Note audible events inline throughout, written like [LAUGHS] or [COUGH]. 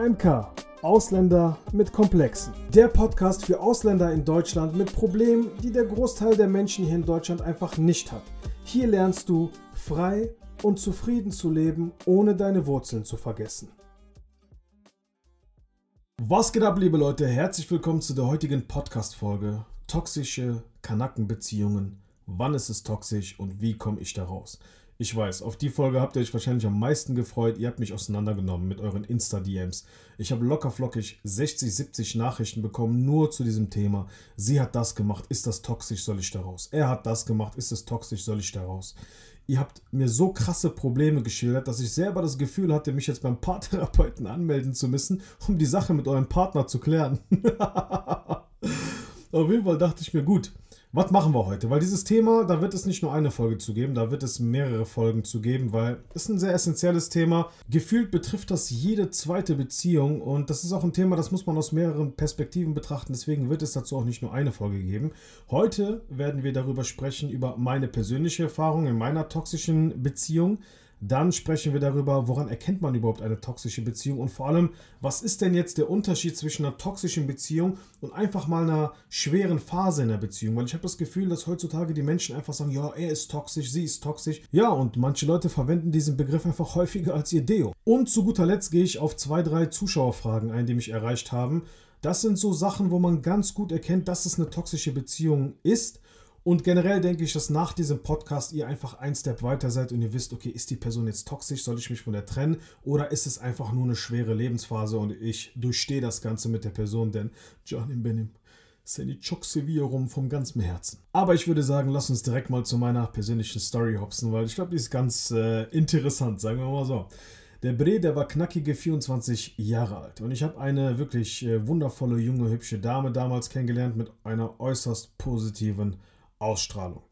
AMK Ausländer mit Komplexen. Der Podcast für Ausländer in Deutschland mit Problemen, die der Großteil der Menschen hier in Deutschland einfach nicht hat. Hier lernst du frei und zufrieden zu leben, ohne deine Wurzeln zu vergessen. Was geht ab, liebe Leute? Herzlich willkommen zu der heutigen Podcast-Folge. Toxische Kanackenbeziehungen. Wann ist es toxisch und wie komme ich da raus? Ich weiß, auf die Folge habt ihr euch wahrscheinlich am meisten gefreut. Ihr habt mich auseinandergenommen mit euren Insta-DMs. Ich habe lockerflockig 60, 70 Nachrichten bekommen, nur zu diesem Thema. Sie hat das gemacht, ist das toxisch, soll ich da raus? Er hat das gemacht, ist es toxisch, soll ich da raus? Ihr habt mir so krasse Probleme geschildert, dass ich selber das Gefühl hatte, mich jetzt beim Paartherapeuten anmelden zu müssen, um die Sache mit eurem Partner zu klären. [LAUGHS] Auf jeden Fall dachte ich mir, gut, was machen wir heute? Weil dieses Thema, da wird es nicht nur eine Folge zu geben, da wird es mehrere Folgen zu geben, weil es ein sehr essentielles Thema. Gefühlt betrifft das jede zweite Beziehung und das ist auch ein Thema, das muss man aus mehreren Perspektiven betrachten. Deswegen wird es dazu auch nicht nur eine Folge geben. Heute werden wir darüber sprechen, über meine persönliche Erfahrung in meiner toxischen Beziehung. Dann sprechen wir darüber, woran erkennt man überhaupt eine toxische Beziehung und vor allem, was ist denn jetzt der Unterschied zwischen einer toxischen Beziehung und einfach mal einer schweren Phase in der Beziehung? Weil ich habe das Gefühl, dass heutzutage die Menschen einfach sagen, ja, er ist toxisch, sie ist toxisch. Ja, und manche Leute verwenden diesen Begriff einfach häufiger als ihr Deo. Und zu guter Letzt gehe ich auf zwei, drei Zuschauerfragen ein, die mich erreicht haben. Das sind so Sachen, wo man ganz gut erkennt, dass es eine toxische Beziehung ist und generell denke ich, dass nach diesem Podcast ihr einfach ein Step weiter seid und ihr wisst, okay, ist die Person jetzt toxisch, soll ich mich von der trennen oder ist es einfach nur eine schwere Lebensphase und ich durchstehe das Ganze mit der Person, denn Johnny Benim. Çok seviyorum vom ganzen Herzen. Aber ich würde sagen, lass uns direkt mal zu meiner persönlichen Story hopsen, weil ich glaube, die ist ganz äh, interessant, sagen wir mal so. Der Bre, der war knackige 24 Jahre alt. Und ich habe eine wirklich äh, wundervolle, junge, hübsche Dame damals kennengelernt mit einer äußerst positiven Ausstrahlung.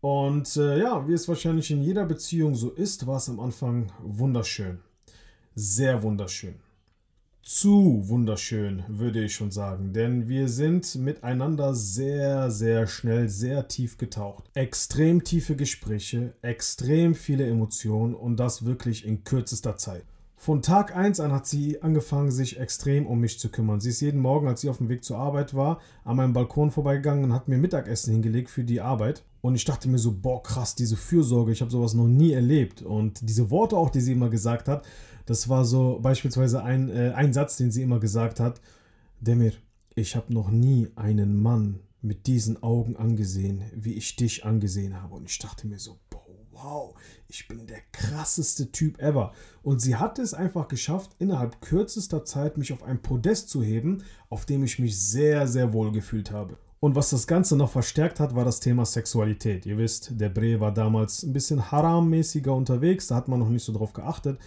Und äh, ja, wie es wahrscheinlich in jeder Beziehung so ist, war es am Anfang wunderschön. Sehr wunderschön. Zu wunderschön, würde ich schon sagen. Denn wir sind miteinander sehr, sehr schnell, sehr tief getaucht. Extrem tiefe Gespräche, extrem viele Emotionen und das wirklich in kürzester Zeit. Von Tag 1 an hat sie angefangen, sich extrem um mich zu kümmern. Sie ist jeden Morgen, als sie auf dem Weg zur Arbeit war, an meinem Balkon vorbeigegangen und hat mir Mittagessen hingelegt für die Arbeit. Und ich dachte mir so, boah, krass, diese Fürsorge, ich habe sowas noch nie erlebt. Und diese Worte auch, die sie immer gesagt hat, das war so beispielsweise ein, äh, ein Satz, den sie immer gesagt hat. Demir, ich habe noch nie einen Mann mit diesen Augen angesehen, wie ich dich angesehen habe. Und ich dachte mir so, wow, ich bin der krasseste Typ ever. Und sie hat es einfach geschafft, innerhalb kürzester Zeit mich auf ein Podest zu heben, auf dem ich mich sehr, sehr wohl gefühlt habe. Und was das Ganze noch verstärkt hat, war das Thema Sexualität. Ihr wisst, der Bre war damals ein bisschen harammäßiger unterwegs, da hat man noch nicht so drauf geachtet.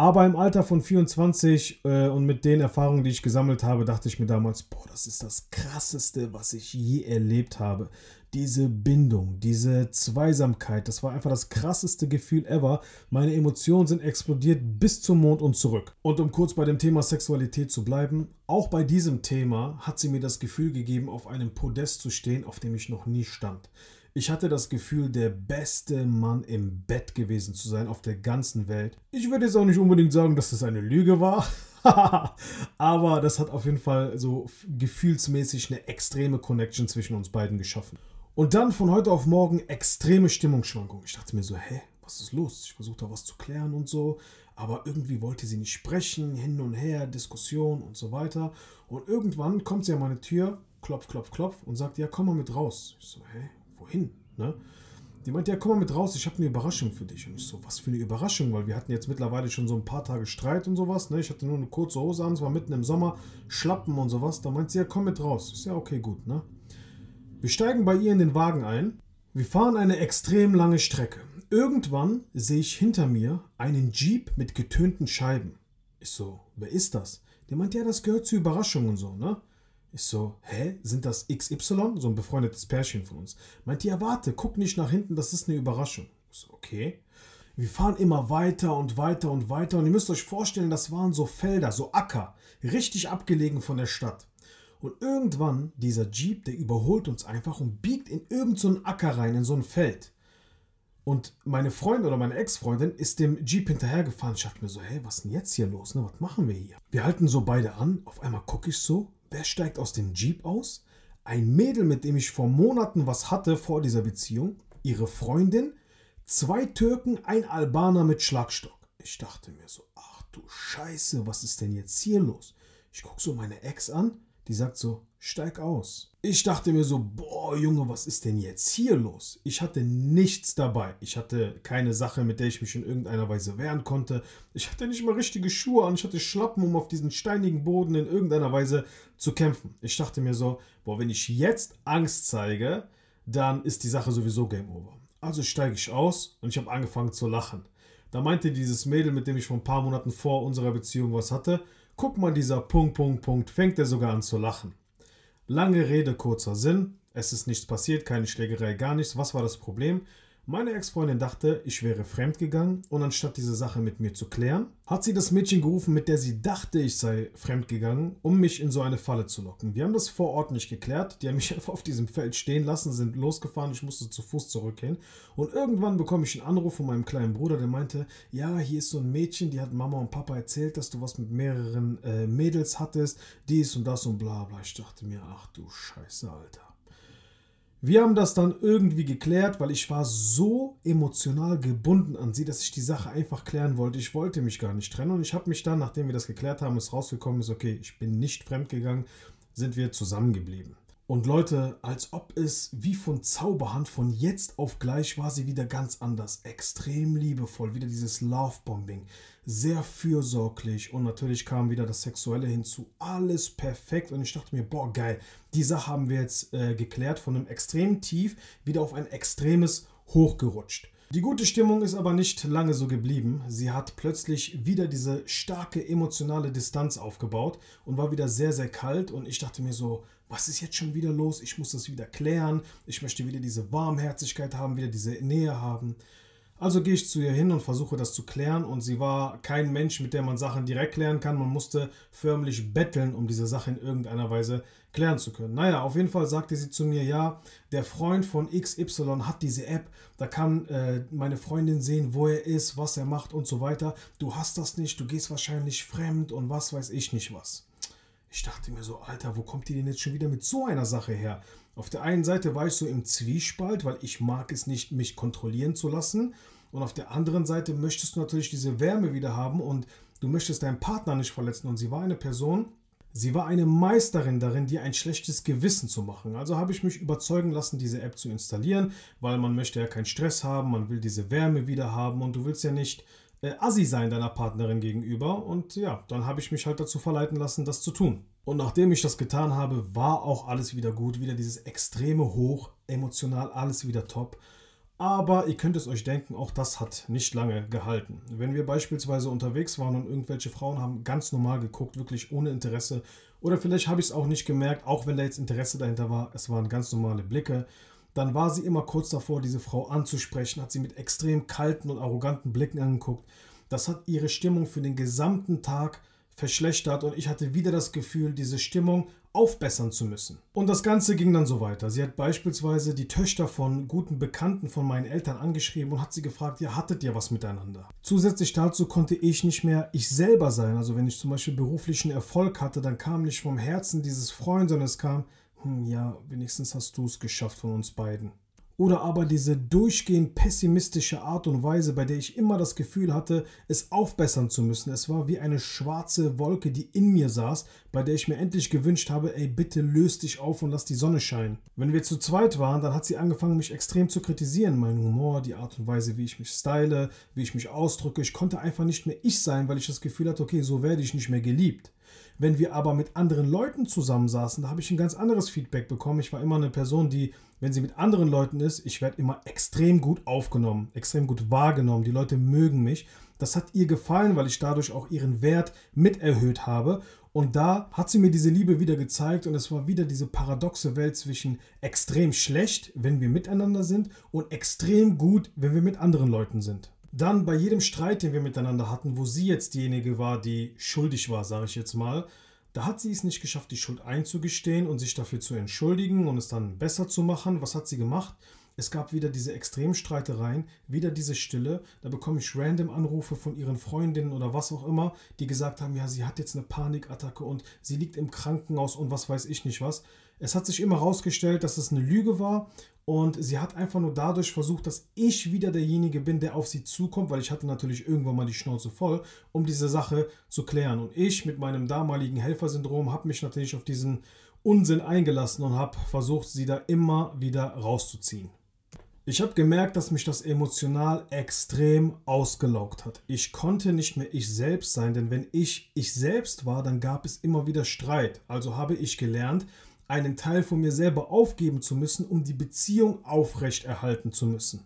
Aber im Alter von 24 äh, und mit den Erfahrungen, die ich gesammelt habe, dachte ich mir damals, boah, das ist das Krasseste, was ich je erlebt habe diese Bindung, diese Zweisamkeit, das war einfach das krasseste Gefühl ever. Meine Emotionen sind explodiert bis zum Mond und zurück. Und um kurz bei dem Thema Sexualität zu bleiben, auch bei diesem Thema hat sie mir das Gefühl gegeben, auf einem Podest zu stehen, auf dem ich noch nie stand. Ich hatte das Gefühl, der beste Mann im Bett gewesen zu sein auf der ganzen Welt. Ich würde jetzt auch nicht unbedingt sagen, dass das eine Lüge war. [LAUGHS] Aber das hat auf jeden Fall so gefühlsmäßig eine extreme Connection zwischen uns beiden geschaffen. Und dann von heute auf morgen extreme Stimmungsschwankungen. Ich dachte mir so, hä, was ist los? Ich versuchte da was zu klären und so, aber irgendwie wollte sie nicht sprechen, hin und her, Diskussion und so weiter. Und irgendwann kommt sie an meine Tür, klopf, klopf, klopf und sagt, ja, komm mal mit raus. Ich so, hä, wohin? Ne? Die meinte, ja, komm mal mit raus, ich habe eine Überraschung für dich. Und ich so, was für eine Überraschung? Weil wir hatten jetzt mittlerweile schon so ein paar Tage Streit und sowas. Ne? Ich hatte nur eine kurze Hose an, es war mitten im Sommer, Schlappen und sowas. Da meint sie, ja, komm mit raus. So, ja, okay, gut, ne? Wir steigen bei ihr in den Wagen ein. Wir fahren eine extrem lange Strecke. Irgendwann sehe ich hinter mir einen Jeep mit getönten Scheiben. Ich so, wer ist das? Der meint, ja, das gehört zur Überraschung und so, ne? Ich so, hä? Sind das XY? So ein befreundetes Pärchen von uns. Meint, ja, warte, guck nicht nach hinten, das ist eine Überraschung. Ich so, okay. Wir fahren immer weiter und weiter und weiter und ihr müsst euch vorstellen, das waren so Felder, so Acker, richtig abgelegen von der Stadt. Und irgendwann, dieser Jeep, der überholt uns einfach und biegt in irgendeinen so Acker rein, in so ein Feld. Und meine Freundin oder meine Ex-Freundin ist dem Jeep hinterhergefahren. Ich dachte mir so, hey, was ist denn jetzt hier los? Ne? Was machen wir hier? Wir halten so beide an. Auf einmal gucke ich so, wer steigt aus dem Jeep aus? Ein Mädel, mit dem ich vor Monaten was hatte vor dieser Beziehung. Ihre Freundin, zwei Türken, ein Albaner mit Schlagstock. Ich dachte mir so, ach du Scheiße, was ist denn jetzt hier los? Ich gucke so meine Ex an, die sagt so, steig aus. Ich dachte mir so, boah Junge, was ist denn jetzt hier los? Ich hatte nichts dabei. Ich hatte keine Sache, mit der ich mich in irgendeiner Weise wehren konnte. Ich hatte nicht mal richtige Schuhe an. Ich hatte Schlappen, um auf diesen steinigen Boden in irgendeiner Weise zu kämpfen. Ich dachte mir so, boah, wenn ich jetzt Angst zeige, dann ist die Sache sowieso Game Over. Also steige ich aus und ich habe angefangen zu lachen. Da meinte dieses Mädel, mit dem ich vor ein paar Monaten vor unserer Beziehung was hatte, guck mal, dieser Punkt, Punkt, Punkt, fängt er sogar an zu lachen. Lange Rede, kurzer Sinn. Es ist nichts passiert, keine Schlägerei, gar nichts. Was war das Problem? Meine Ex-Freundin dachte, ich wäre fremdgegangen und anstatt diese Sache mit mir zu klären, hat sie das Mädchen gerufen, mit der sie dachte, ich sei fremdgegangen, um mich in so eine Falle zu locken. Wir haben das vor Ort nicht geklärt. Die haben mich [LAUGHS] einfach auf diesem Feld stehen lassen, sind losgefahren. Ich musste zu Fuß zurückgehen. Und irgendwann bekomme ich einen Anruf von meinem kleinen Bruder, der meinte: Ja, hier ist so ein Mädchen, die hat Mama und Papa erzählt, dass du was mit mehreren äh, Mädels hattest, dies und das und bla bla. Ich dachte mir: Ach du Scheiße, Alter. Wir haben das dann irgendwie geklärt, weil ich war so emotional gebunden an sie, dass ich die Sache einfach klären wollte. Ich wollte mich gar nicht trennen und ich habe mich dann, nachdem wir das geklärt haben, ist rausgekommen, ist okay, ich bin nicht fremdgegangen, sind wir zusammengeblieben. Und Leute, als ob es wie von Zauberhand von jetzt auf gleich war sie wieder ganz anders. Extrem liebevoll, wieder dieses Lovebombing. Sehr fürsorglich und natürlich kam wieder das Sexuelle hinzu. Alles perfekt und ich dachte mir, boah, geil. Die Sache haben wir jetzt äh, geklärt, von einem extremen Tief wieder auf ein extremes Hoch gerutscht. Die gute Stimmung ist aber nicht lange so geblieben. Sie hat plötzlich wieder diese starke emotionale Distanz aufgebaut und war wieder sehr, sehr kalt. Und ich dachte mir so, was ist jetzt schon wieder los? Ich muss das wieder klären. Ich möchte wieder diese Warmherzigkeit haben, wieder diese Nähe haben. Also gehe ich zu ihr hin und versuche das zu klären und sie war kein Mensch, mit der man Sachen direkt klären kann. Man musste förmlich betteln, um diese Sache in irgendeiner Weise klären zu können. Naja, auf jeden Fall sagte sie zu mir, ja, der Freund von XY hat diese App, da kann äh, meine Freundin sehen, wo er ist, was er macht und so weiter. Du hast das nicht, du gehst wahrscheinlich fremd und was weiß ich nicht was. Ich dachte mir so, Alter, wo kommt die denn jetzt schon wieder mit so einer Sache her? Auf der einen Seite war ich so im Zwiespalt, weil ich mag es nicht, mich kontrollieren zu lassen. Und auf der anderen Seite möchtest du natürlich diese Wärme wieder haben und du möchtest deinen Partner nicht verletzen. Und sie war eine Person, sie war eine Meisterin darin, dir ein schlechtes Gewissen zu machen. Also habe ich mich überzeugen lassen, diese App zu installieren, weil man möchte ja keinen Stress haben, man will diese Wärme wieder haben und du willst ja nicht äh, assi sein deiner Partnerin gegenüber. Und ja, dann habe ich mich halt dazu verleiten lassen, das zu tun. Und nachdem ich das getan habe, war auch alles wieder gut. Wieder dieses extreme Hoch, emotional alles wieder top. Aber ihr könnt es euch denken, auch das hat nicht lange gehalten. Wenn wir beispielsweise unterwegs waren und irgendwelche Frauen haben ganz normal geguckt, wirklich ohne Interesse, oder vielleicht habe ich es auch nicht gemerkt, auch wenn da jetzt Interesse dahinter war, es waren ganz normale Blicke, dann war sie immer kurz davor, diese Frau anzusprechen, hat sie mit extrem kalten und arroganten Blicken angeguckt. Das hat ihre Stimmung für den gesamten Tag verschlechtert und ich hatte wieder das Gefühl, diese Stimmung aufbessern zu müssen. Und das Ganze ging dann so weiter. Sie hat beispielsweise die Töchter von guten Bekannten von meinen Eltern angeschrieben und hat sie gefragt, ja, hattet ihr was miteinander? Zusätzlich dazu konnte ich nicht mehr ich selber sein. Also wenn ich zum Beispiel beruflichen Erfolg hatte, dann kam nicht vom Herzen dieses Freund, sondern es kam, hm, ja, wenigstens hast du es geschafft von uns beiden. Oder aber diese durchgehend pessimistische Art und Weise, bei der ich immer das Gefühl hatte, es aufbessern zu müssen. Es war wie eine schwarze Wolke, die in mir saß, bei der ich mir endlich gewünscht habe, ey, bitte löst dich auf und lass die Sonne scheinen. Wenn wir zu zweit waren, dann hat sie angefangen, mich extrem zu kritisieren. Mein Humor, die Art und Weise, wie ich mich style, wie ich mich ausdrücke. Ich konnte einfach nicht mehr ich sein, weil ich das Gefühl hatte, okay, so werde ich nicht mehr geliebt. Wenn wir aber mit anderen Leuten zusammensaßen, da habe ich ein ganz anderes Feedback bekommen. Ich war immer eine Person, die, wenn sie mit anderen Leuten ist, ich werde immer extrem gut aufgenommen, extrem gut wahrgenommen. Die Leute mögen mich. Das hat ihr gefallen, weil ich dadurch auch ihren Wert mit erhöht habe. Und da hat sie mir diese Liebe wieder gezeigt und es war wieder diese paradoxe Welt zwischen extrem schlecht, wenn wir miteinander sind, und extrem gut, wenn wir mit anderen Leuten sind. Dann bei jedem Streit, den wir miteinander hatten, wo sie jetzt diejenige war, die schuldig war, sage ich jetzt mal, da hat sie es nicht geschafft, die Schuld einzugestehen und sich dafür zu entschuldigen und es dann besser zu machen. Was hat sie gemacht? Es gab wieder diese Extremstreitereien, wieder diese Stille. Da bekomme ich random Anrufe von ihren Freundinnen oder was auch immer, die gesagt haben, ja, sie hat jetzt eine Panikattacke und sie liegt im Krankenhaus und was weiß ich nicht was. Es hat sich immer herausgestellt, dass es eine Lüge war und sie hat einfach nur dadurch versucht, dass ich wieder derjenige bin, der auf sie zukommt, weil ich hatte natürlich irgendwann mal die Schnauze voll, um diese Sache zu klären. Und ich mit meinem damaligen Helfersyndrom habe mich natürlich auf diesen Unsinn eingelassen und habe versucht, sie da immer wieder rauszuziehen. Ich habe gemerkt, dass mich das emotional extrem ausgelaugt hat. Ich konnte nicht mehr ich selbst sein, denn wenn ich ich selbst war, dann gab es immer wieder Streit. Also habe ich gelernt, einen Teil von mir selber aufgeben zu müssen, um die Beziehung aufrechterhalten zu müssen.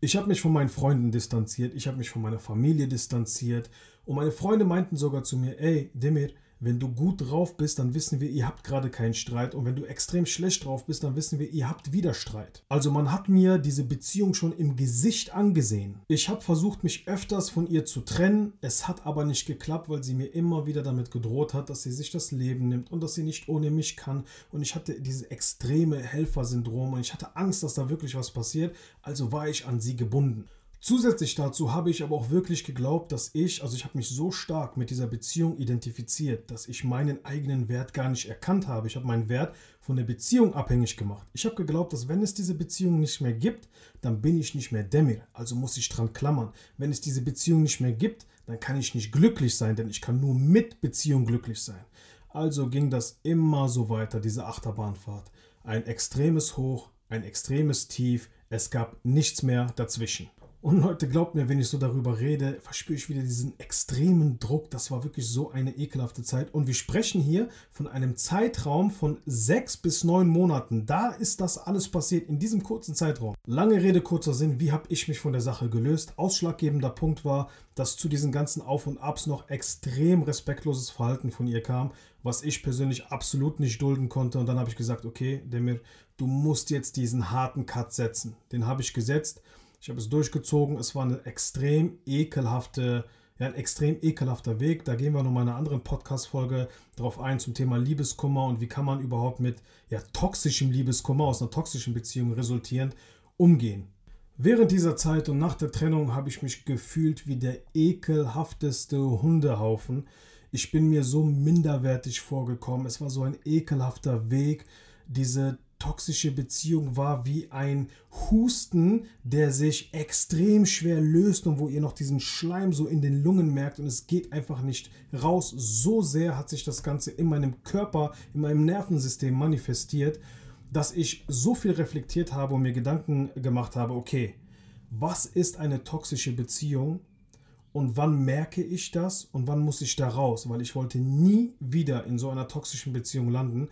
Ich habe mich von meinen Freunden distanziert, ich habe mich von meiner Familie distanziert und meine Freunde meinten sogar zu mir, ey, Demir, wenn du gut drauf bist, dann wissen wir, ihr habt gerade keinen Streit. Und wenn du extrem schlecht drauf bist, dann wissen wir, ihr habt wieder Streit. Also man hat mir diese Beziehung schon im Gesicht angesehen. Ich habe versucht, mich öfters von ihr zu trennen. Es hat aber nicht geklappt, weil sie mir immer wieder damit gedroht hat, dass sie sich das Leben nimmt und dass sie nicht ohne mich kann. Und ich hatte dieses extreme Helfersyndrom und ich hatte Angst, dass da wirklich was passiert. Also war ich an sie gebunden. Zusätzlich dazu habe ich aber auch wirklich geglaubt, dass ich, also ich habe mich so stark mit dieser Beziehung identifiziert, dass ich meinen eigenen Wert gar nicht erkannt habe. Ich habe meinen Wert von der Beziehung abhängig gemacht. Ich habe geglaubt, dass wenn es diese Beziehung nicht mehr gibt, dann bin ich nicht mehr Demir, also muss ich dran klammern. Wenn es diese Beziehung nicht mehr gibt, dann kann ich nicht glücklich sein, denn ich kann nur mit Beziehung glücklich sein. Also ging das immer so weiter, diese Achterbahnfahrt. Ein extremes Hoch, ein extremes Tief, es gab nichts mehr dazwischen. Und Leute, glaubt mir, wenn ich so darüber rede, verspüre ich wieder diesen extremen Druck. Das war wirklich so eine ekelhafte Zeit. Und wir sprechen hier von einem Zeitraum von sechs bis neun Monaten. Da ist das alles passiert in diesem kurzen Zeitraum. Lange Rede, kurzer Sinn. Wie habe ich mich von der Sache gelöst? Ausschlaggebender Punkt war, dass zu diesen ganzen Auf und Abs noch extrem respektloses Verhalten von ihr kam, was ich persönlich absolut nicht dulden konnte. Und dann habe ich gesagt, okay, Demir, du musst jetzt diesen harten Cut setzen. Den habe ich gesetzt. Ich habe es durchgezogen. Es war eine extrem ekelhafte, ja, ein extrem ekelhafter Weg. Da gehen wir noch mal in einer anderen Podcast-Folge drauf ein zum Thema Liebeskummer und wie kann man überhaupt mit ja, toxischem Liebeskummer aus einer toxischen Beziehung resultierend umgehen. Während dieser Zeit und nach der Trennung habe ich mich gefühlt wie der ekelhafteste Hundehaufen. Ich bin mir so minderwertig vorgekommen. Es war so ein ekelhafter Weg, diese toxische Beziehung war wie ein Husten, der sich extrem schwer löst und wo ihr noch diesen Schleim so in den Lungen merkt und es geht einfach nicht raus. So sehr hat sich das Ganze in meinem Körper, in meinem Nervensystem manifestiert, dass ich so viel reflektiert habe und mir Gedanken gemacht habe, okay, was ist eine toxische Beziehung und wann merke ich das und wann muss ich da raus? Weil ich wollte nie wieder in so einer toxischen Beziehung landen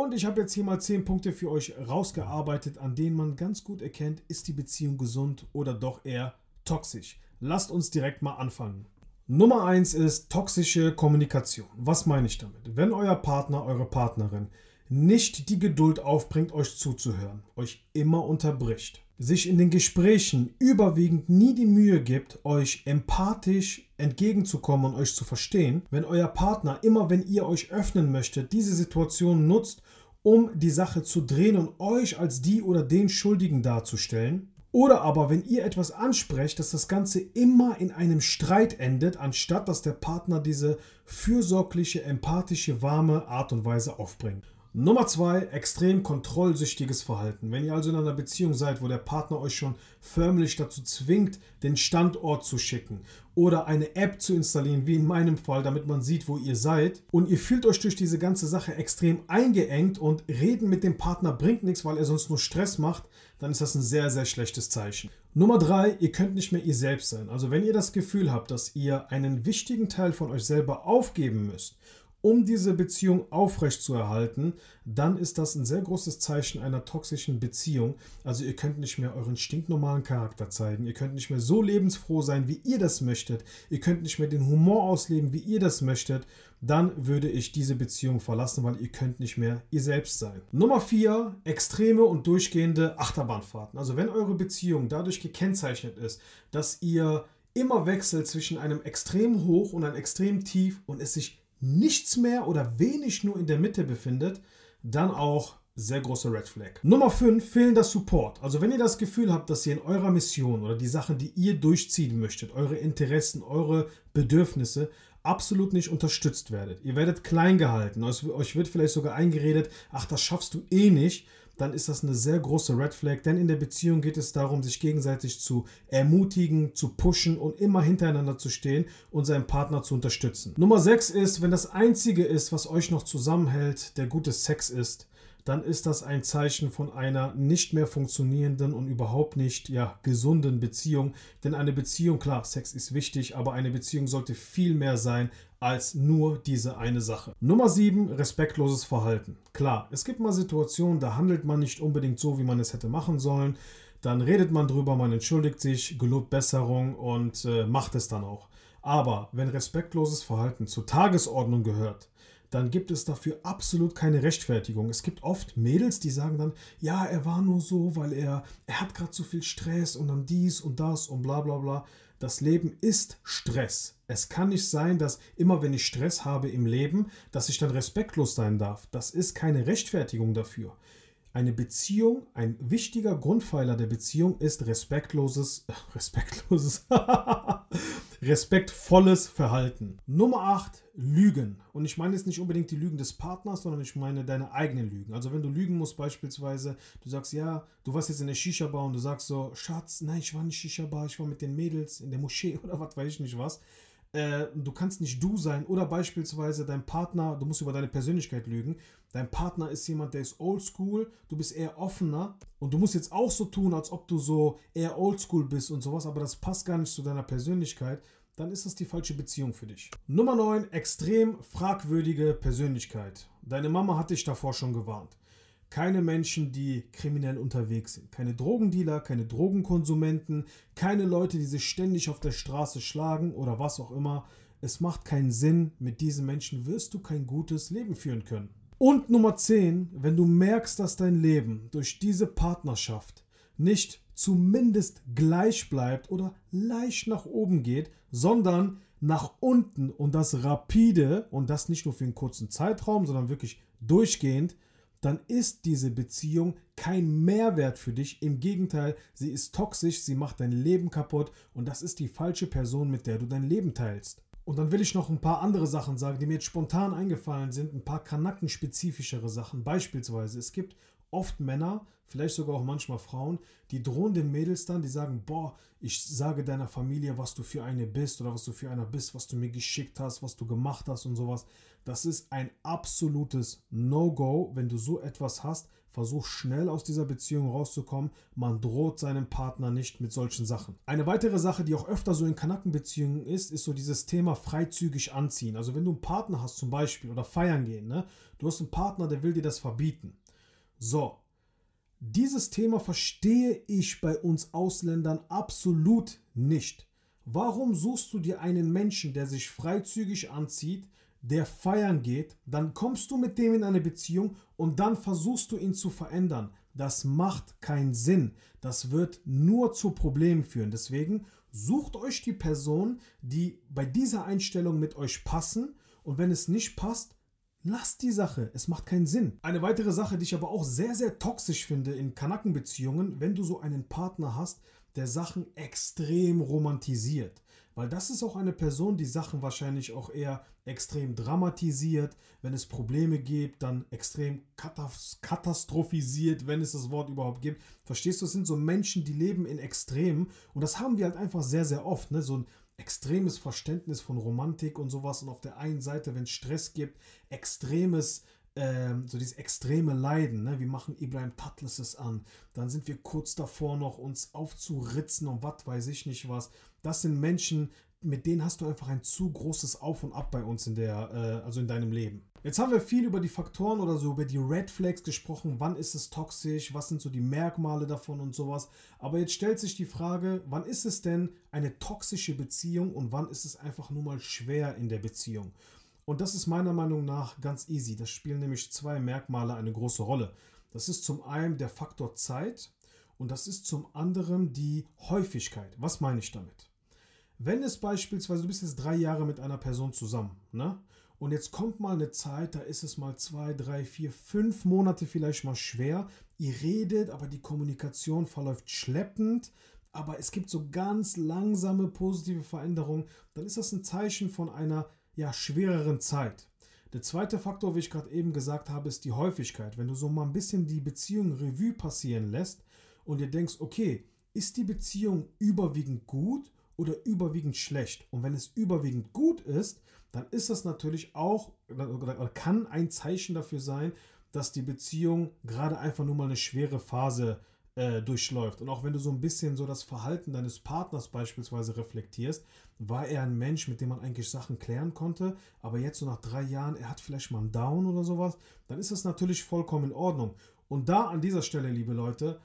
und ich habe jetzt hier mal 10 Punkte für euch rausgearbeitet, an denen man ganz gut erkennt, ist die Beziehung gesund oder doch eher toxisch. Lasst uns direkt mal anfangen. Nummer 1 ist toxische Kommunikation. Was meine ich damit? Wenn euer Partner, eure Partnerin nicht die Geduld aufbringt, euch zuzuhören, euch immer unterbricht, sich in den Gesprächen überwiegend nie die Mühe gibt, euch empathisch entgegenzukommen und euch zu verstehen, wenn euer Partner immer, wenn ihr euch öffnen möchtet, diese Situation nutzt, um die Sache zu drehen und euch als die oder den Schuldigen darzustellen, oder aber, wenn ihr etwas ansprecht, dass das Ganze immer in einem Streit endet, anstatt dass der Partner diese fürsorgliche, empathische, warme Art und Weise aufbringt. Nummer zwei, extrem kontrollsüchtiges Verhalten. Wenn ihr also in einer Beziehung seid, wo der Partner euch schon förmlich dazu zwingt, den Standort zu schicken oder eine App zu installieren, wie in meinem Fall, damit man sieht, wo ihr seid, und ihr fühlt euch durch diese ganze Sache extrem eingeengt und reden mit dem Partner bringt nichts, weil er sonst nur Stress macht, dann ist das ein sehr, sehr schlechtes Zeichen. Nummer drei, ihr könnt nicht mehr ihr selbst sein. Also wenn ihr das Gefühl habt, dass ihr einen wichtigen Teil von euch selber aufgeben müsst, um diese Beziehung aufrechtzuerhalten, dann ist das ein sehr großes Zeichen einer toxischen Beziehung. Also ihr könnt nicht mehr euren stinknormalen Charakter zeigen, ihr könnt nicht mehr so lebensfroh sein, wie ihr das möchtet, ihr könnt nicht mehr den Humor ausleben, wie ihr das möchtet, dann würde ich diese Beziehung verlassen, weil ihr könnt nicht mehr ihr selbst sein. Nummer 4, extreme und durchgehende Achterbahnfahrten. Also wenn eure Beziehung dadurch gekennzeichnet ist, dass ihr immer wechselt zwischen einem extrem hoch und einem extrem tief und es sich nichts mehr oder wenig nur in der Mitte befindet, dann auch sehr große Red Flag. Nummer 5, fehlender Support. Also wenn ihr das Gefühl habt, dass ihr in eurer Mission oder die Sachen, die ihr durchziehen möchtet, eure Interessen, eure Bedürfnisse absolut nicht unterstützt werdet. Ihr werdet klein gehalten. Euch wird vielleicht sogar eingeredet, ach, das schaffst du eh nicht dann ist das eine sehr große Red Flag, denn in der Beziehung geht es darum, sich gegenseitig zu ermutigen, zu pushen und immer hintereinander zu stehen und seinen Partner zu unterstützen. Nummer 6 ist, wenn das Einzige ist, was euch noch zusammenhält, der gute Sex ist, dann ist das ein Zeichen von einer nicht mehr funktionierenden und überhaupt nicht ja, gesunden Beziehung. Denn eine Beziehung, klar, Sex ist wichtig, aber eine Beziehung sollte viel mehr sein als nur diese eine Sache. Nummer 7, respektloses Verhalten. Klar, es gibt mal Situationen, da handelt man nicht unbedingt so, wie man es hätte machen sollen. Dann redet man drüber, man entschuldigt sich, gelobt Besserung und äh, macht es dann auch. Aber wenn respektloses Verhalten zur Tagesordnung gehört, dann gibt es dafür absolut keine Rechtfertigung. Es gibt oft Mädels, die sagen dann, ja, er war nur so, weil er, er hat gerade zu viel Stress und dann dies und das und bla bla bla. Das Leben ist Stress. Es kann nicht sein, dass immer wenn ich Stress habe im Leben, dass ich dann respektlos sein darf. Das ist keine Rechtfertigung dafür. Eine Beziehung, ein wichtiger Grundpfeiler der Beziehung ist respektloses, [LAUGHS] respektloses, [LAUGHS] respektvolles Verhalten. Nummer 8, Lügen. Und ich meine jetzt nicht unbedingt die Lügen des Partners, sondern ich meine deine eigenen Lügen. Also wenn du lügen musst beispielsweise, du sagst, ja, du warst jetzt in der Shisha-Bar und du sagst so, Schatz, nein, ich war nicht Shisha-Bar, ich war mit den Mädels in der Moschee [LAUGHS] oder was weiß ich nicht was äh, du kannst nicht du sein oder beispielsweise dein Partner, du musst über deine Persönlichkeit lügen. Dein Partner ist jemand, der ist oldschool, du bist eher offener und du musst jetzt auch so tun, als ob du so eher oldschool bist und sowas, aber das passt gar nicht zu deiner Persönlichkeit. Dann ist das die falsche Beziehung für dich. Nummer 9, extrem fragwürdige Persönlichkeit. Deine Mama hat dich davor schon gewarnt keine Menschen, die kriminell unterwegs sind. Keine Drogendealer, keine Drogenkonsumenten, keine Leute, die sich ständig auf der Straße schlagen oder was auch immer. Es macht keinen Sinn. Mit diesen Menschen wirst du kein gutes Leben führen können. Und Nummer 10, wenn du merkst, dass dein Leben durch diese Partnerschaft nicht zumindest gleich bleibt oder leicht nach oben geht, sondern nach unten und das rapide und das nicht nur für einen kurzen Zeitraum, sondern wirklich durchgehend, dann ist diese Beziehung kein Mehrwert für dich. Im Gegenteil, sie ist toxisch, sie macht dein Leben kaputt und das ist die falsche Person, mit der du dein Leben teilst. Und dann will ich noch ein paar andere Sachen sagen, die mir jetzt spontan eingefallen sind, ein paar kanackenspezifischere Sachen. Beispielsweise, es gibt oft Männer, vielleicht sogar auch manchmal Frauen, die drohen den Mädels dann, die sagen, boah, ich sage deiner Familie, was du für eine bist oder was du für einer bist, was du mir geschickt hast, was du gemacht hast und sowas. Das ist ein absolutes No-Go. Wenn du so etwas hast, versuch schnell aus dieser Beziehung rauszukommen. Man droht seinem Partner nicht mit solchen Sachen. Eine weitere Sache, die auch öfter so in Kanackenbeziehungen ist, ist so dieses Thema freizügig anziehen. Also wenn du einen Partner hast zum Beispiel oder feiern gehen, ne? du hast einen Partner, der will dir das verbieten. So, dieses Thema verstehe ich bei uns Ausländern absolut nicht. Warum suchst du dir einen Menschen, der sich freizügig anzieht, der feiern geht, dann kommst du mit dem in eine Beziehung und dann versuchst du ihn zu verändern. Das macht keinen Sinn. Das wird nur zu Problemen führen. Deswegen sucht euch die Person, die bei dieser Einstellung mit euch passen und wenn es nicht passt, lasst die Sache. Es macht keinen Sinn. Eine weitere Sache, die ich aber auch sehr, sehr toxisch finde in Kanackenbeziehungen, wenn du so einen Partner hast, der Sachen extrem romantisiert. Weil das ist auch eine Person, die Sachen wahrscheinlich auch eher extrem dramatisiert. Wenn es Probleme gibt, dann extrem katastrophisiert, wenn es das Wort überhaupt gibt. Verstehst du, es sind so Menschen, die leben in Extremen. Und das haben wir halt einfach sehr, sehr oft. Ne? So ein extremes Verständnis von Romantik und sowas. Und auf der einen Seite, wenn es Stress gibt, extremes ähm, so dieses extreme Leiden, ne? wir machen Ibrahim Tatlises an, dann sind wir kurz davor noch uns aufzuritzen und was weiß ich nicht was. Das sind Menschen, mit denen hast du einfach ein zu großes Auf und Ab bei uns in der, äh, also in deinem Leben. Jetzt haben wir viel über die Faktoren oder so über die Red Flags gesprochen. Wann ist es toxisch? Was sind so die Merkmale davon und sowas? Aber jetzt stellt sich die Frage, wann ist es denn eine toxische Beziehung und wann ist es einfach nur mal schwer in der Beziehung? Und das ist meiner Meinung nach ganz easy. Das spielen nämlich zwei Merkmale eine große Rolle. Das ist zum einen der Faktor Zeit und das ist zum anderen die Häufigkeit. Was meine ich damit? Wenn es beispielsweise, du bist jetzt drei Jahre mit einer Person zusammen, ne? Und jetzt kommt mal eine Zeit, da ist es mal zwei, drei, vier, fünf Monate vielleicht mal schwer. Ihr redet, aber die Kommunikation verläuft schleppend. Aber es gibt so ganz langsame positive Veränderungen. Dann ist das ein Zeichen von einer ja, schwereren Zeit. Der zweite Faktor, wie ich gerade eben gesagt habe, ist die Häufigkeit. Wenn du so mal ein bisschen die Beziehung Revue passieren lässt und dir denkst, okay, ist die Beziehung überwiegend gut oder überwiegend schlecht? Und wenn es überwiegend gut ist, dann ist das natürlich auch oder kann ein Zeichen dafür sein, dass die Beziehung gerade einfach nur mal eine schwere Phase äh, durchläuft. Und auch wenn du so ein bisschen so das Verhalten deines Partners beispielsweise reflektierst, war er ein Mensch, mit dem man eigentlich Sachen klären konnte, aber jetzt so nach drei Jahren, er hat vielleicht mal einen Down oder sowas, dann ist das natürlich vollkommen in Ordnung. Und da an dieser Stelle, liebe Leute,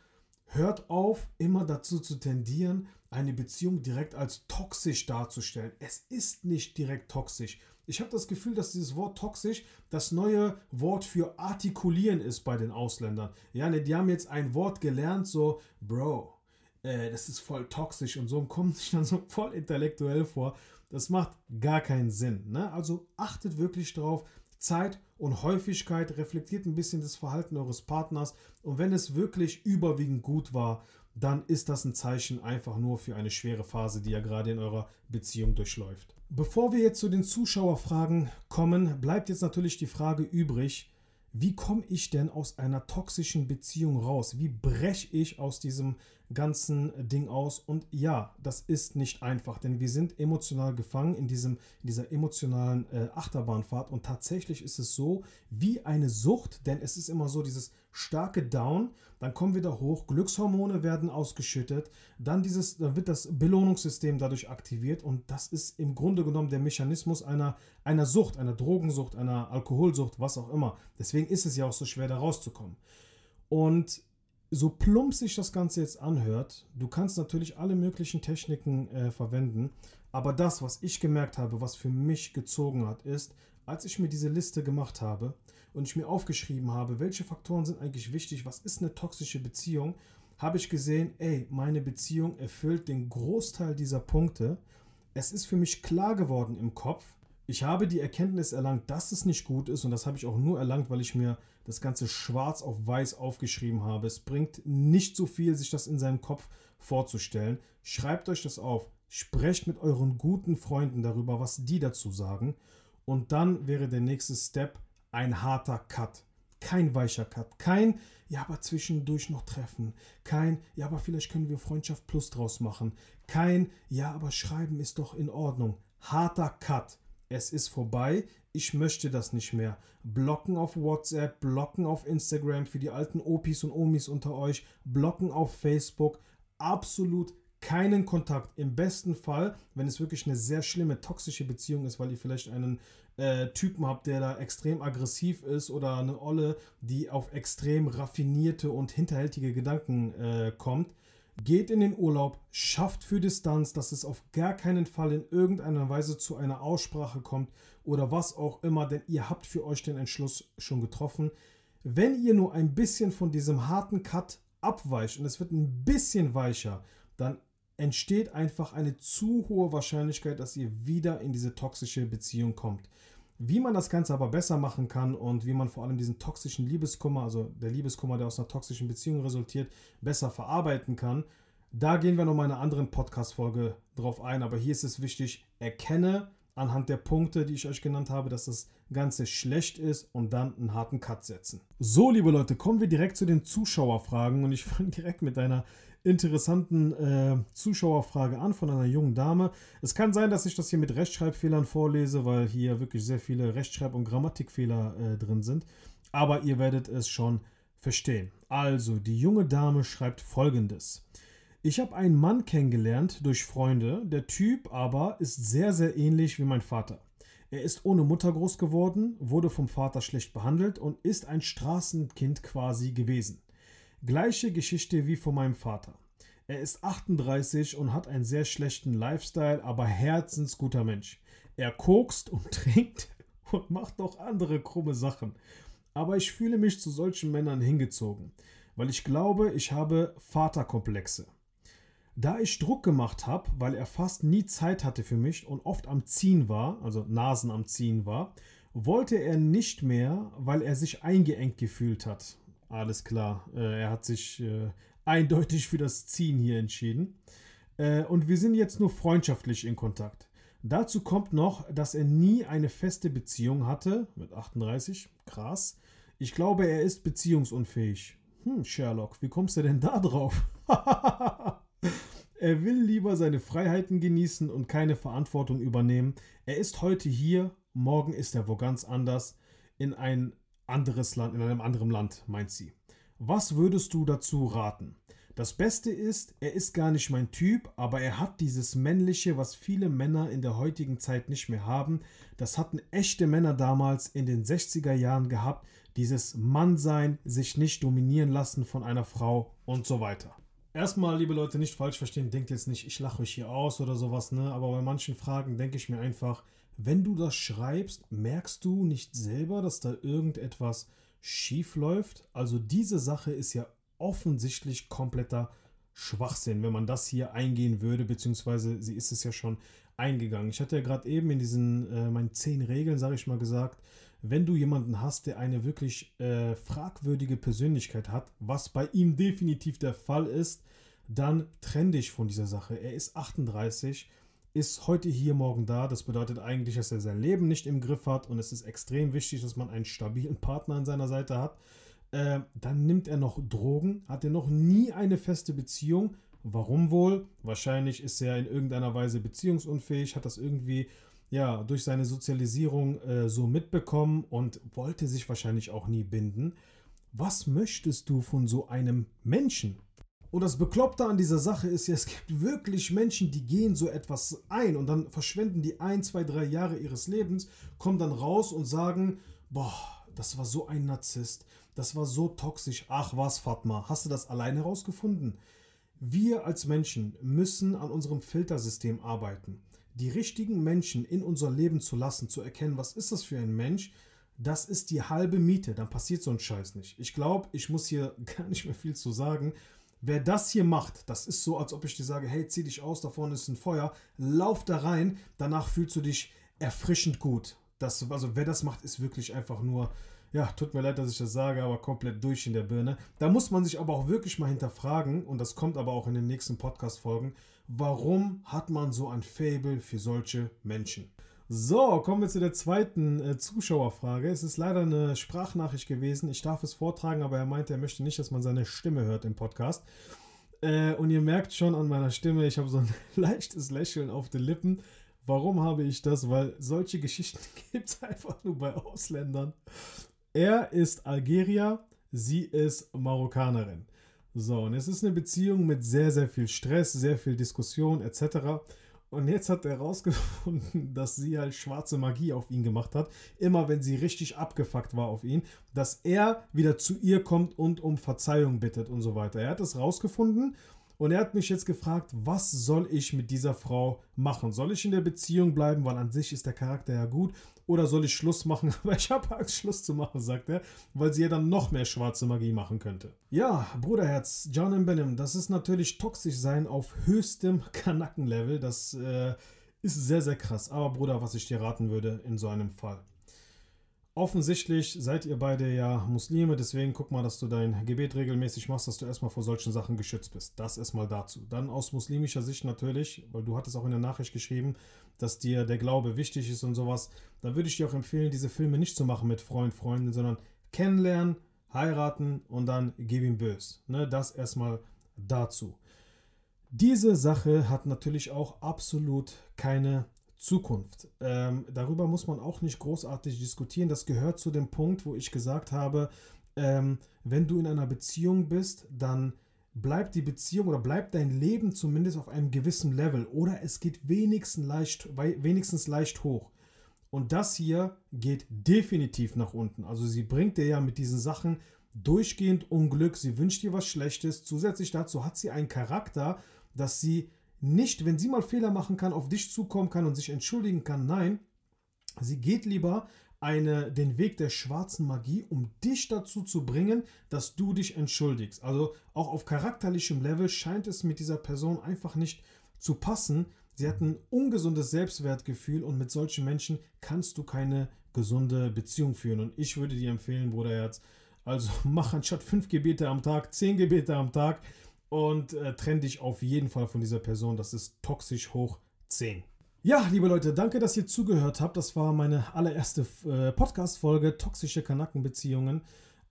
hört auf, immer dazu zu tendieren, eine Beziehung direkt als toxisch darzustellen. Es ist nicht direkt toxisch. Ich habe das Gefühl, dass dieses Wort toxisch das neue Wort für artikulieren ist bei den Ausländern. Ja, ne, die haben jetzt ein Wort gelernt, so, Bro, äh, das ist voll toxisch und so und kommt sich dann so voll intellektuell vor. Das macht gar keinen Sinn. Ne? Also achtet wirklich drauf, Zeit und Häufigkeit reflektiert ein bisschen das Verhalten eures Partners und wenn es wirklich überwiegend gut war, dann ist das ein Zeichen einfach nur für eine schwere Phase, die ihr gerade in eurer Beziehung durchläuft. Bevor wir jetzt zu den Zuschauerfragen kommen, bleibt jetzt natürlich die Frage übrig, wie komme ich denn aus einer toxischen Beziehung raus? Wie breche ich aus diesem ganzen Ding aus? Und ja, das ist nicht einfach, denn wir sind emotional gefangen in, diesem, in dieser emotionalen äh, Achterbahnfahrt. Und tatsächlich ist es so wie eine Sucht, denn es ist immer so dieses starke Down, dann kommen wir da hoch, Glückshormone werden ausgeschüttet, dann, dieses, dann wird das Belohnungssystem dadurch aktiviert und das ist im Grunde genommen der Mechanismus einer, einer Sucht, einer Drogensucht, einer Alkoholsucht, was auch immer. Deswegen ist es ja auch so schwer, da rauszukommen. Und so plump sich das Ganze jetzt anhört, du kannst natürlich alle möglichen Techniken äh, verwenden, aber das, was ich gemerkt habe, was für mich gezogen hat, ist, als ich mir diese Liste gemacht habe und ich mir aufgeschrieben habe, welche Faktoren sind eigentlich wichtig, was ist eine toxische Beziehung, habe ich gesehen, ey, meine Beziehung erfüllt den Großteil dieser Punkte. Es ist für mich klar geworden im Kopf. Ich habe die Erkenntnis erlangt, dass es nicht gut ist und das habe ich auch nur erlangt, weil ich mir das Ganze schwarz auf weiß aufgeschrieben habe. Es bringt nicht so viel, sich das in seinem Kopf vorzustellen. Schreibt euch das auf. Sprecht mit euren guten Freunden darüber, was die dazu sagen. Und dann wäre der nächste Step ein harter Cut. Kein weicher Cut. Kein, ja, aber zwischendurch noch treffen. Kein, ja, aber vielleicht können wir Freundschaft Plus draus machen. Kein, ja, aber schreiben ist doch in Ordnung. Harter Cut. Es ist vorbei. Ich möchte das nicht mehr. Blocken auf WhatsApp, blocken auf Instagram für die alten Opis und Omis unter euch, blocken auf Facebook. Absolut keinen Kontakt. Im besten Fall, wenn es wirklich eine sehr schlimme toxische Beziehung ist, weil ihr vielleicht einen äh, Typen habt, der da extrem aggressiv ist oder eine Olle, die auf extrem raffinierte und hinterhältige Gedanken äh, kommt. Geht in den Urlaub, schafft für Distanz, dass es auf gar keinen Fall in irgendeiner Weise zu einer Aussprache kommt oder was auch immer, denn ihr habt für euch den Entschluss schon getroffen. Wenn ihr nur ein bisschen von diesem harten Cut abweicht und es wird ein bisschen weicher, dann entsteht einfach eine zu hohe Wahrscheinlichkeit, dass ihr wieder in diese toxische Beziehung kommt. Wie man das Ganze aber besser machen kann und wie man vor allem diesen toxischen Liebeskummer, also der Liebeskummer, der aus einer toxischen Beziehung resultiert, besser verarbeiten kann, da gehen wir nochmal in einer anderen Podcast-Folge drauf ein. Aber hier ist es wichtig, erkenne anhand der Punkte, die ich euch genannt habe, dass das Ganze schlecht ist und dann einen harten Cut setzen. So, liebe Leute, kommen wir direkt zu den Zuschauerfragen und ich fange direkt mit einer interessanten äh, Zuschauerfrage an von einer jungen Dame. Es kann sein, dass ich das hier mit Rechtschreibfehlern vorlese, weil hier wirklich sehr viele Rechtschreib- und Grammatikfehler äh, drin sind. Aber ihr werdet es schon verstehen. Also, die junge Dame schreibt folgendes. Ich habe einen Mann kennengelernt durch Freunde. Der Typ aber ist sehr, sehr ähnlich wie mein Vater. Er ist ohne Mutter groß geworden, wurde vom Vater schlecht behandelt und ist ein Straßenkind quasi gewesen. Gleiche Geschichte wie von meinem Vater. Er ist 38 und hat einen sehr schlechten Lifestyle, aber herzensguter Mensch. Er kokst und [LAUGHS] trinkt und macht noch andere krumme Sachen. Aber ich fühle mich zu solchen Männern hingezogen, weil ich glaube, ich habe Vaterkomplexe. Da ich Druck gemacht habe, weil er fast nie Zeit hatte für mich und oft am Ziehen war, also Nasen am Ziehen war, wollte er nicht mehr, weil er sich eingeengt gefühlt hat. Alles klar, äh, er hat sich äh, eindeutig für das Ziehen hier entschieden. Äh, und wir sind jetzt nur freundschaftlich in Kontakt. Dazu kommt noch, dass er nie eine feste Beziehung hatte, mit 38, krass. Ich glaube, er ist beziehungsunfähig. Hm, Sherlock, wie kommst du denn da drauf? [LAUGHS] er will lieber seine Freiheiten genießen und keine Verantwortung übernehmen. Er ist heute hier, morgen ist er wo ganz anders, in ein anderes Land, in einem anderen Land, meint sie. Was würdest du dazu raten? Das Beste ist, er ist gar nicht mein Typ, aber er hat dieses Männliche, was viele Männer in der heutigen Zeit nicht mehr haben. Das hatten echte Männer damals in den 60er Jahren gehabt. Dieses Mannsein, sich nicht dominieren lassen von einer Frau und so weiter. Erstmal, liebe Leute, nicht falsch verstehen, denkt jetzt nicht, ich lache euch hier aus oder sowas, ne? Aber bei manchen Fragen denke ich mir einfach, wenn du das schreibst, merkst du nicht selber, dass da irgendetwas schief läuft? Also diese Sache ist ja offensichtlich kompletter Schwachsinn, wenn man das hier eingehen würde, beziehungsweise sie ist es ja schon eingegangen. Ich hatte ja gerade eben in diesen äh, meinen zehn Regeln, sage ich mal, gesagt, wenn du jemanden hast, der eine wirklich äh, fragwürdige Persönlichkeit hat, was bei ihm definitiv der Fall ist, dann trenn dich von dieser Sache. Er ist 38, ist heute hier, morgen da. Das bedeutet eigentlich, dass er sein Leben nicht im Griff hat und es ist extrem wichtig, dass man einen stabilen Partner an seiner Seite hat. Äh, dann nimmt er noch Drogen, hat er noch nie eine feste Beziehung. Warum wohl? Wahrscheinlich ist er in irgendeiner Weise beziehungsunfähig, hat das irgendwie ja durch seine Sozialisierung äh, so mitbekommen und wollte sich wahrscheinlich auch nie binden. Was möchtest du von so einem Menschen? Und das Bekloppte an dieser Sache ist ja, es gibt wirklich Menschen, die gehen so etwas ein und dann verschwenden die ein, zwei, drei Jahre ihres Lebens, kommen dann raus und sagen, boah, das war so ein Narzisst, das war so toxisch. Ach was, Fatma, hast du das alleine herausgefunden? Wir als Menschen müssen an unserem Filtersystem arbeiten. Die richtigen Menschen in unser Leben zu lassen, zu erkennen, was ist das für ein Mensch, das ist die halbe Miete. Dann passiert so ein Scheiß nicht. Ich glaube, ich muss hier [LAUGHS] gar nicht mehr viel zu sagen. Wer das hier macht, das ist so, als ob ich dir sage, hey, zieh dich aus, da vorne ist ein Feuer, lauf da rein, danach fühlst du dich erfrischend gut. Das, also wer das macht, ist wirklich einfach nur ja, tut mir leid, dass ich das sage, aber komplett durch in der Birne. Da muss man sich aber auch wirklich mal hinterfragen, und das kommt aber auch in den nächsten Podcast-Folgen, warum hat man so ein Fable für solche Menschen? So, kommen wir zu der zweiten äh, Zuschauerfrage. Es ist leider eine Sprachnachricht gewesen. Ich darf es vortragen, aber er meinte, er möchte nicht, dass man seine Stimme hört im Podcast. Äh, und ihr merkt schon an meiner Stimme, ich habe so ein [LAUGHS] leichtes Lächeln auf den Lippen. Warum habe ich das? Weil solche Geschichten [LAUGHS] gibt es einfach nur bei Ausländern. Er ist Algerier, sie ist Marokkanerin. So, und es ist eine Beziehung mit sehr, sehr viel Stress, sehr viel Diskussion etc. Und jetzt hat er herausgefunden, [LAUGHS] dass sie halt schwarze Magie auf ihn gemacht hat. Immer wenn sie richtig abgefuckt war auf ihn, dass er wieder zu ihr kommt und um Verzeihung bittet und so weiter. Er hat es rausgefunden und er hat mich jetzt gefragt, was soll ich mit dieser Frau machen? Soll ich in der Beziehung bleiben, weil an sich ist der Charakter ja gut? Oder soll ich Schluss machen? [LAUGHS] Aber ich habe Angst, Schluss zu machen, sagt er, weil sie ja dann noch mehr schwarze Magie machen könnte. Ja, Bruderherz, John M. Benham, das ist natürlich toxisch sein auf höchstem [LAUGHS] Kanackenlevel. Das äh, ist sehr, sehr krass. Aber Bruder, was ich dir raten würde in so einem Fall. Offensichtlich seid ihr beide ja Muslime, deswegen guck mal, dass du dein Gebet regelmäßig machst, dass du erstmal vor solchen Sachen geschützt bist. Das erstmal dazu. Dann aus muslimischer Sicht natürlich, weil du hattest auch in der Nachricht geschrieben, dass dir der Glaube wichtig ist und sowas. Da würde ich dir auch empfehlen, diese Filme nicht zu machen mit Freund, Freundin, sondern kennenlernen, heiraten und dann gib ihm bös. Ne, das erstmal dazu. Diese Sache hat natürlich auch absolut keine Zukunft. Ähm, darüber muss man auch nicht großartig diskutieren. Das gehört zu dem Punkt, wo ich gesagt habe, ähm, wenn du in einer Beziehung bist, dann bleibt die Beziehung oder bleibt dein Leben zumindest auf einem gewissen Level oder es geht wenigstens leicht, wenigstens leicht hoch. Und das hier geht definitiv nach unten. Also sie bringt dir ja mit diesen Sachen durchgehend Unglück, sie wünscht dir was Schlechtes. Zusätzlich dazu hat sie einen Charakter, dass sie nicht, wenn sie mal Fehler machen kann, auf dich zukommen kann und sich entschuldigen kann. Nein, sie geht lieber eine, den Weg der schwarzen Magie, um dich dazu zu bringen, dass du dich entschuldigst. Also auch auf charakterlichem Level scheint es mit dieser Person einfach nicht zu passen. Sie hat ein ungesundes Selbstwertgefühl und mit solchen Menschen kannst du keine gesunde Beziehung führen. Und ich würde dir empfehlen, Bruderherz, also [LAUGHS] mach anstatt fünf Gebete am Tag, zehn Gebete am Tag und äh, trenn dich auf jeden Fall von dieser Person. Das ist toxisch hoch 10. Ja, liebe Leute, danke, dass ihr zugehört habt. Das war meine allererste äh, Podcast-Folge Toxische Kanackenbeziehungen.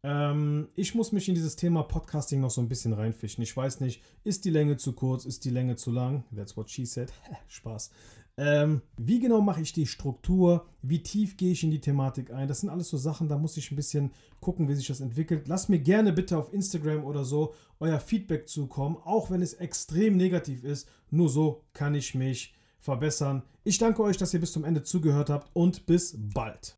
Ähm, ich muss mich in dieses Thema Podcasting noch so ein bisschen reinfischen. Ich weiß nicht, ist die Länge zu kurz, ist die Länge zu lang? That's what she said. [LAUGHS] Spaß. Ähm, wie genau mache ich die Struktur? Wie tief gehe ich in die Thematik ein? Das sind alles so Sachen, da muss ich ein bisschen gucken, wie sich das entwickelt. Lasst mir gerne bitte auf Instagram oder so euer Feedback zukommen, auch wenn es extrem negativ ist. Nur so kann ich mich verbessern. Ich danke euch, dass ihr bis zum Ende zugehört habt und bis bald.